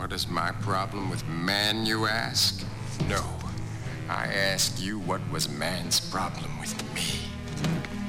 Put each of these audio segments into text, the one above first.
What is my problem with man, you ask? No. I ask you what was man's problem with me.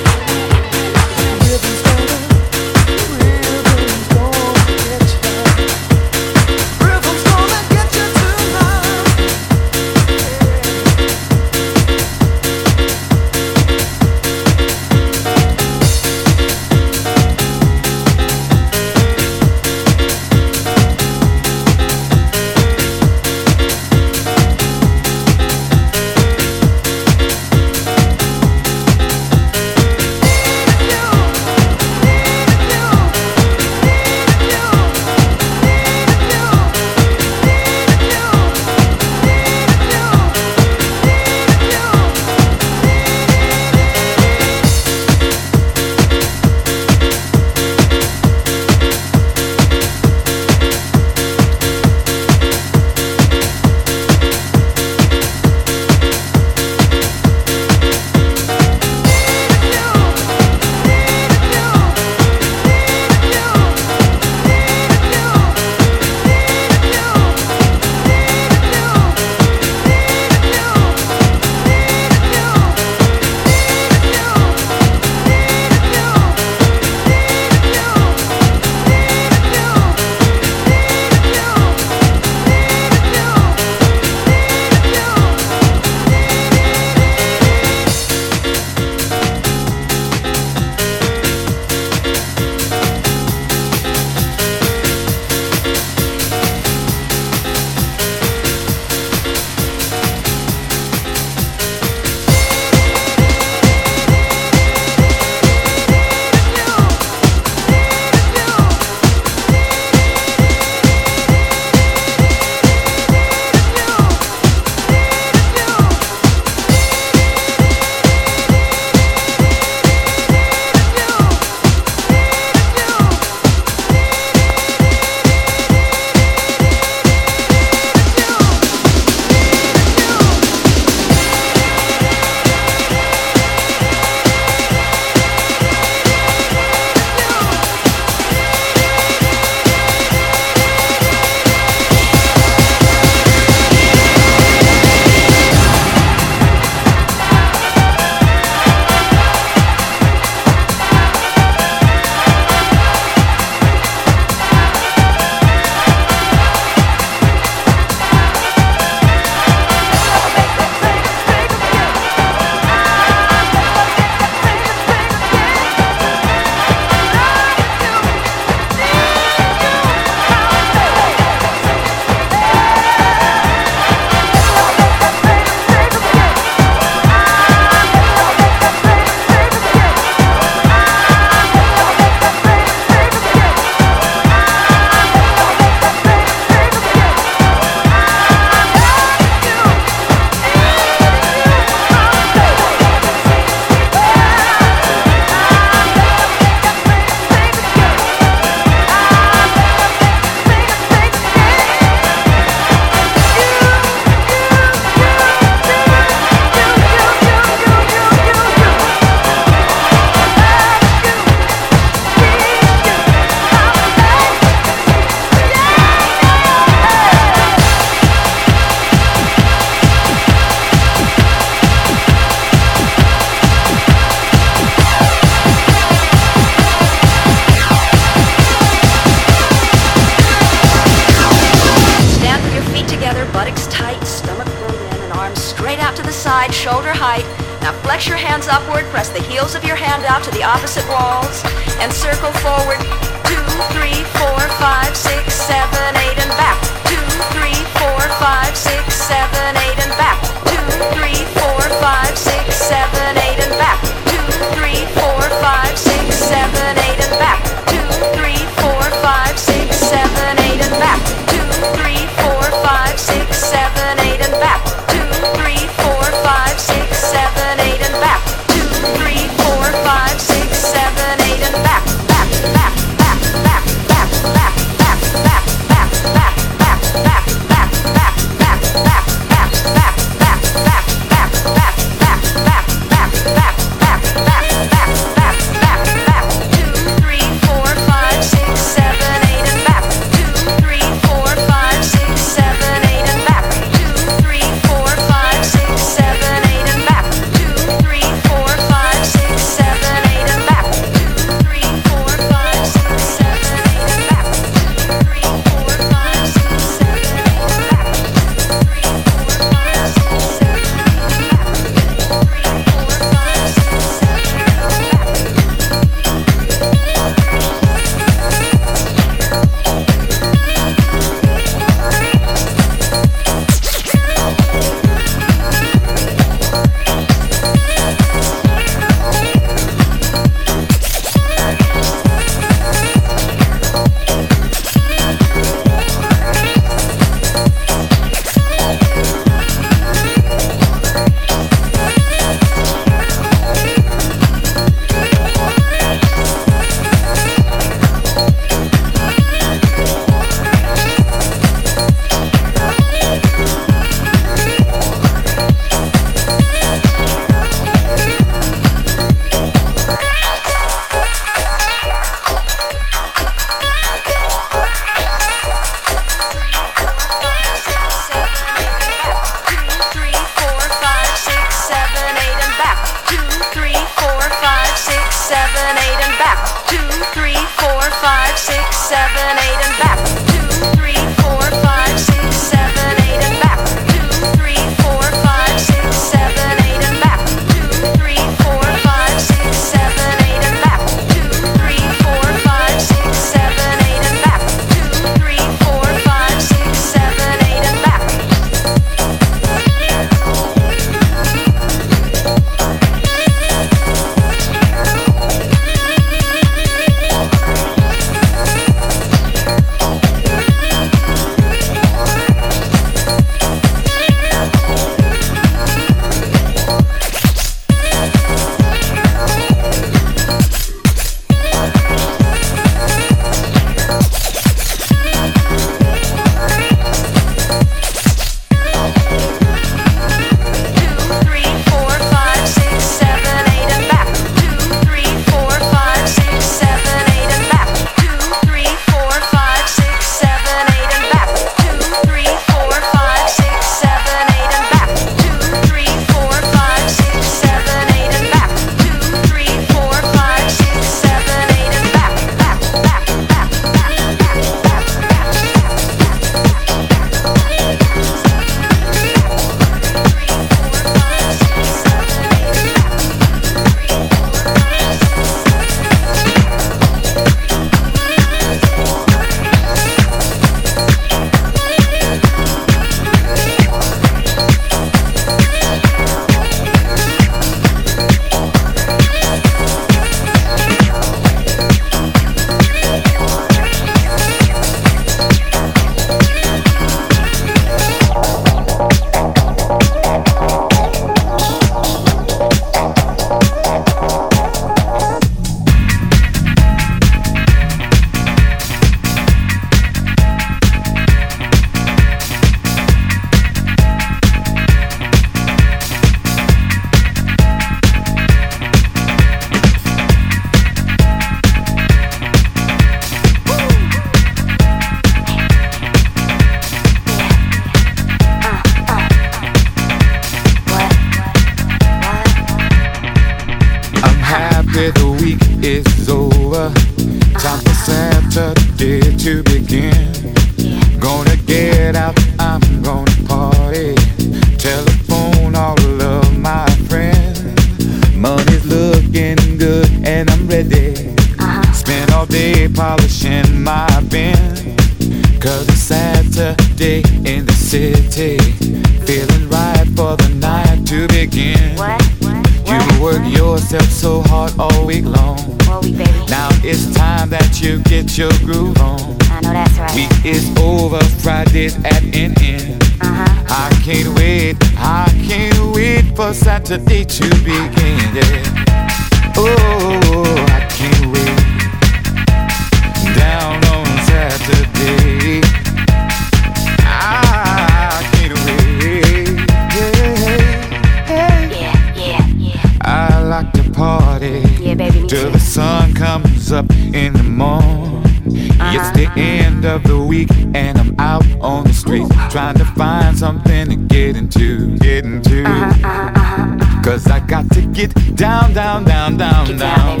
got to get down, down, down, down, down.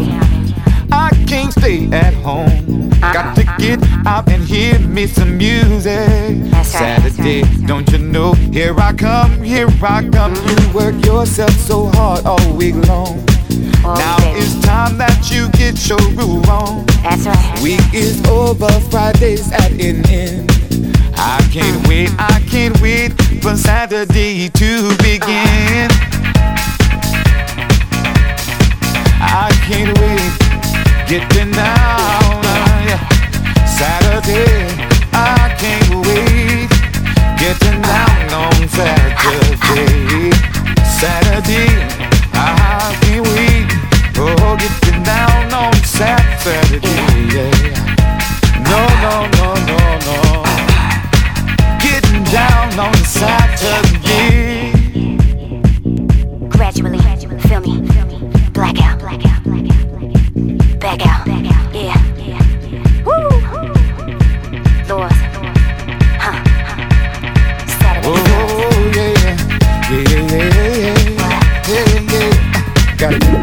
I can't stay at home. Got to get out and hear me some music. Saturday, don't you know? Here I come, here I come. You work yourself so hard all week long. Now it's time that you get your groove on. That's right. Week is over, Friday's at an end. I can't wait, I can't wait for Saturday to begin. Uh-huh. I can't wait getting down. Saturday, I can't wait getting down on Saturday. Saturday, I can't wait oh getting down on Saturday. No, no, no, no, no, getting down on Saturday. out, out. Back out, back out, yeah. yeah. Huh. Oh, yeah, yeah. Yeah, yeah, yeah. Yeah, yeah. Got it.